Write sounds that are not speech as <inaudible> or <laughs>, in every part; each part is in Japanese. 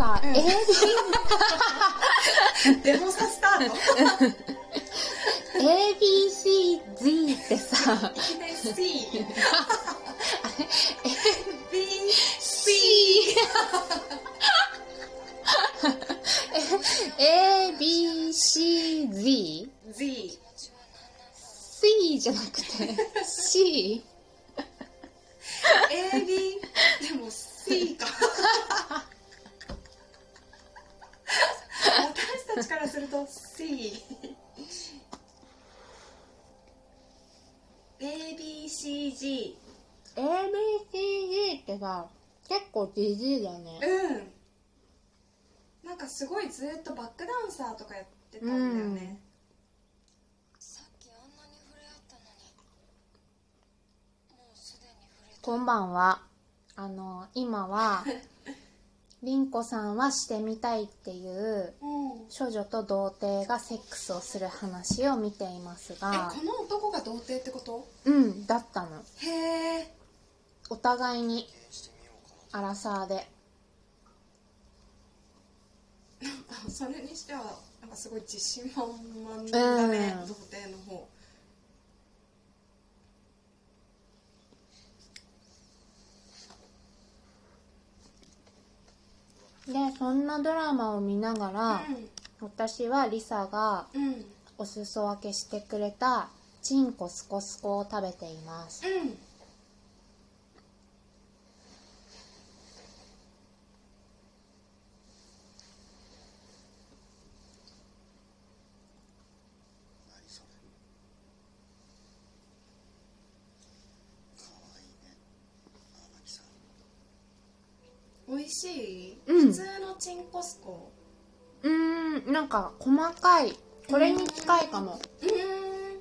さ、うん。AB <laughs> デモサスタート。ABCZ ってさ。いきなり C B C ABCZ Z C じゃなくて C A B でも C か私たちからすると C A B C G ABCZ ってさ結構じじいだね。うん。なんかすごいずっとバックダンサーとかやってたんだよね、さっきあんなに触れ合ったのにもうすでに触れた。こんばんは。あの今は <laughs> りんこさんはしてみたいっていううん。少女と童貞がセックスをする話を見ていますえがこの男が童貞ってこと？うんだったの。へえ。お互いにアラサーで。それにしてはなんかすごい自信満々だね、うん。童貞の方でそんなドラマを見ながら、う私はリサがんうん。お裾分けしてくれたチンコスコスコを食べています。うん何それかわいいね荒木さん美味しい、うん。普通のチンコスコ。うーんなんか細かい。これに近いかも。うーん。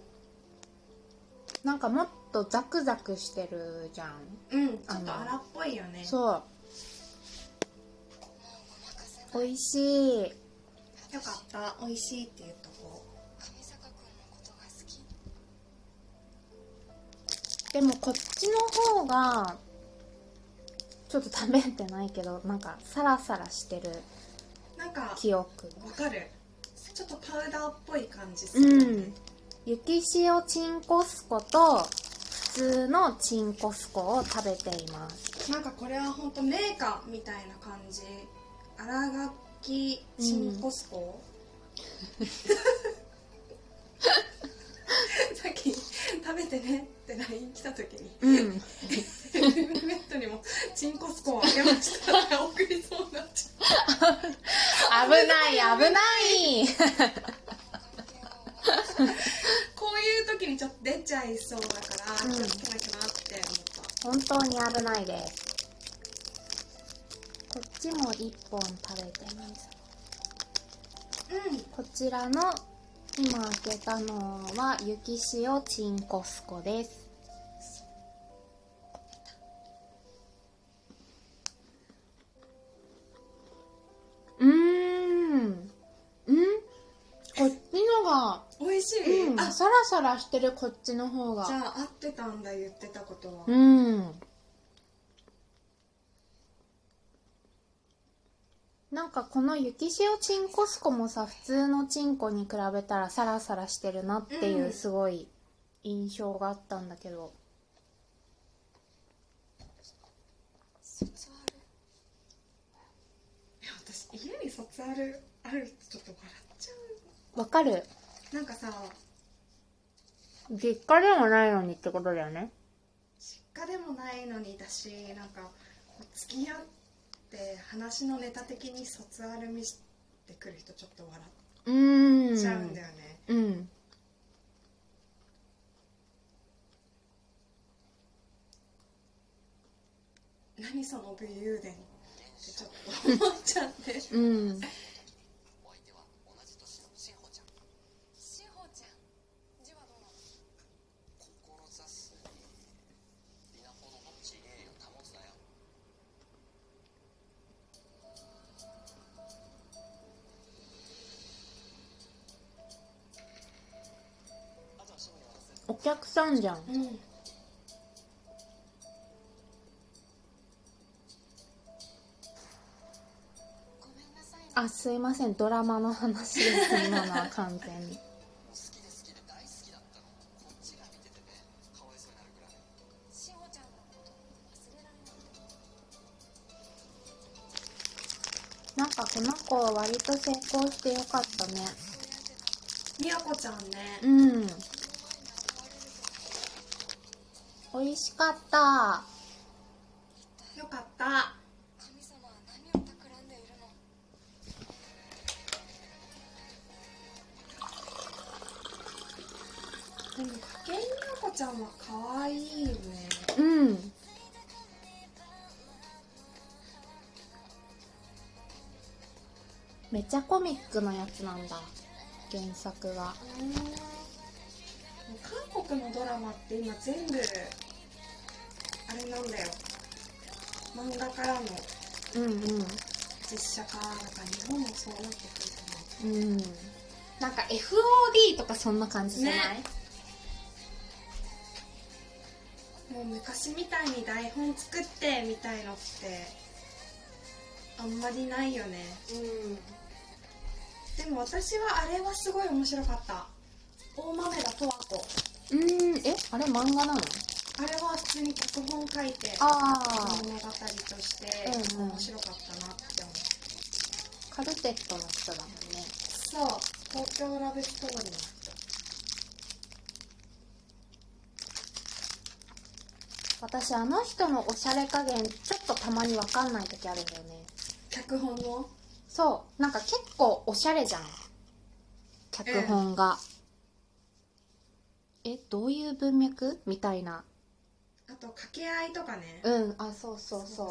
なんかもっとザクザクしてるじゃん。うんちょっと荒っぽいよね。そう。美味しい。よかった。美味しいっていうとこでもこっちの方がちょっと食べてないけどなんかサラサラしてるなんか記憶。わかる。ちょっとパウダーっぽい感じすうる、ん雪塩チンコスコと普通のチンコスコを食べています。なんかこれは本当メーカーみたいな感じ。新垣チンコスコ、<laughs> さっき食べてねって LINE 来た時にうん。ヘルメットにもチンコスコをあげました。っ <laughs> て送りそうになっちゃ危ない危ない。うこういう時にちょっと出ちゃいそうだからうん気をつけなきゃなって思った、本当に危ないです。こっちも1本食べてますうん。こちらの今開けたのは雪塩チンコスコです。うーん。うん？こっちのが美味しい、うん。あサラサラしてるこっちの方が。じゃあ合ってたんだ言ってたことは、うんなんかこの雪塩チンコスコもさ普通のチンコに比べたらサラサラしてるなっていううんすごい印象があったんだけど、卒アル？いや私家に卒アルある人ちょっと笑っちゃわかる。うなんかさ実家でもないのにってことだよね。実家でもないのにだしなんか付き合って話のネタ的に卒アル見せてくる人ちょっと笑っちゃうんだよね、うん。何その武勇伝ってちょっと思っちゃって。うんお客さんじゃん。うん。あすいません。ドラマの話です今のは完全に。なんかこの子割と成功してよかったね。みやこちゃんね。うん美味しかった。よかった。神様は何を企んでいるの？でもちゃんは可愛いよね。うん。めっちゃコミックのやつなんだ。原作が韓国のドラマって今全部あれなんだよ。漫画からのうんうん。実写化だから日本もそうなってくると思う。うん。なんか FOD とかそんな感じじゃない、ね。もう昔みたいに台本作ってみたいのってあんまりないよね。でも私はあれはすごい面白かった大豆田十和子うんうんえあれ漫画なの？あれは普通に脚本書いてあ物語としてうんうん。面白かったなって思う、あカルテットの人だもんね。そう。東京ラブストーリーの人私あの人のおしゃれ加減ちょっとたまにわかんない時あるんだよね。脚本のそう。なんか結構おしゃれじゃん。脚本が、えどういう文脈みたいな？あと掛け合いとかね。うんあそうそうそう。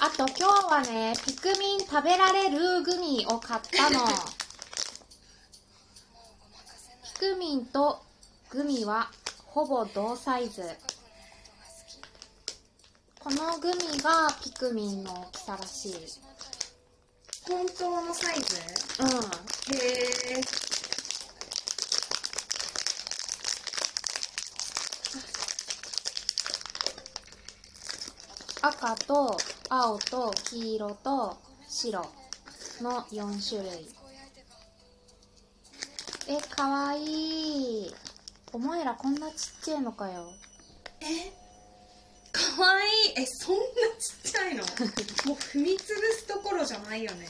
あと今日はねピクミン食べられるグミを買ったの。ピクミンとグミはほぼ同サイズ。このグミがピクミンの大きさらしい本当のサイズ？うん。へえ赤と青と黄色と白の4種類。えかわいい。お前らこんなちっちゃいのかよ。え？かわいい。えそんなちっちゃいの？<laughs> もう踏みつぶすところじゃないよね。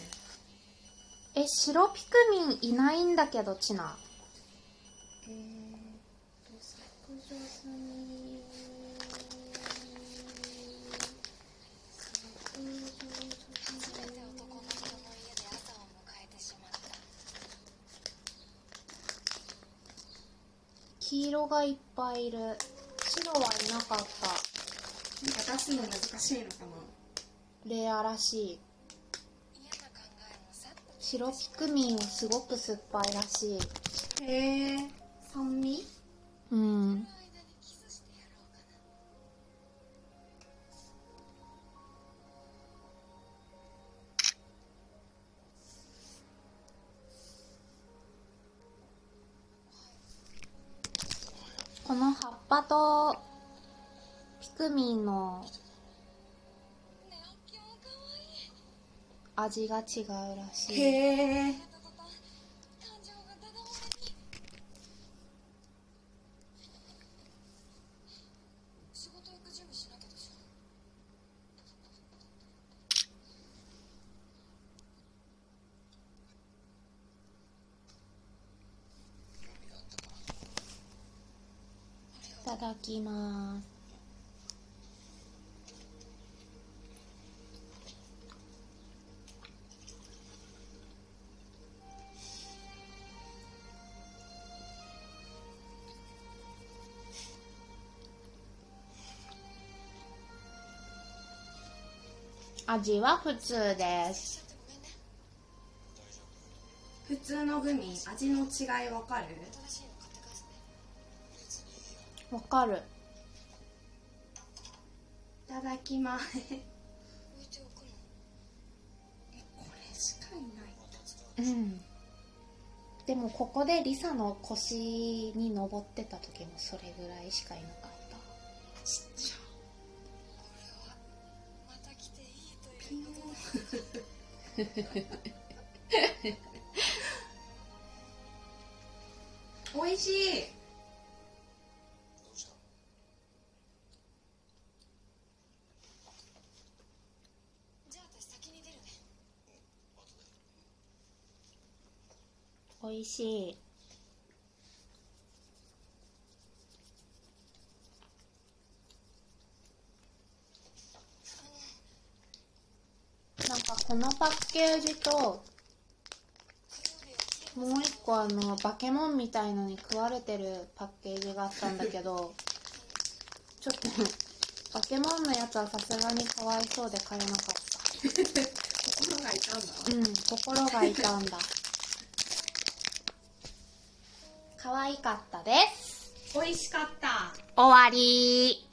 え白ピクミンいないんだけどチナ。えーと削除済み黄色がいっぱいいる。白はいなかった出すの難しいのかレアらしい。白ピクミンはすごく酸っぱいらしい。なへえ。酸味？うん。この葉っぱとピクミンの味が違うらしい。へえ。やった途端感味は普通です。普通のグミ味の違いわかる？わかる。いただきます。<laughs> これしかいない。うん。でもここでリサの腰に登ってた時もそれぐらいしかいなかった。ちっちゃい <laughs> 美味しい。どうしたじゃあ私先に出るね。後で美味しいこのパッケージともう一個あのバケモンみたいのに食われてるパッケージがあったんだけどちょっとバケモンのやつはさすがにかわいそうで買えなかった。心が痛んだうん心が痛んだ。可愛かったです。美味しかった。終わり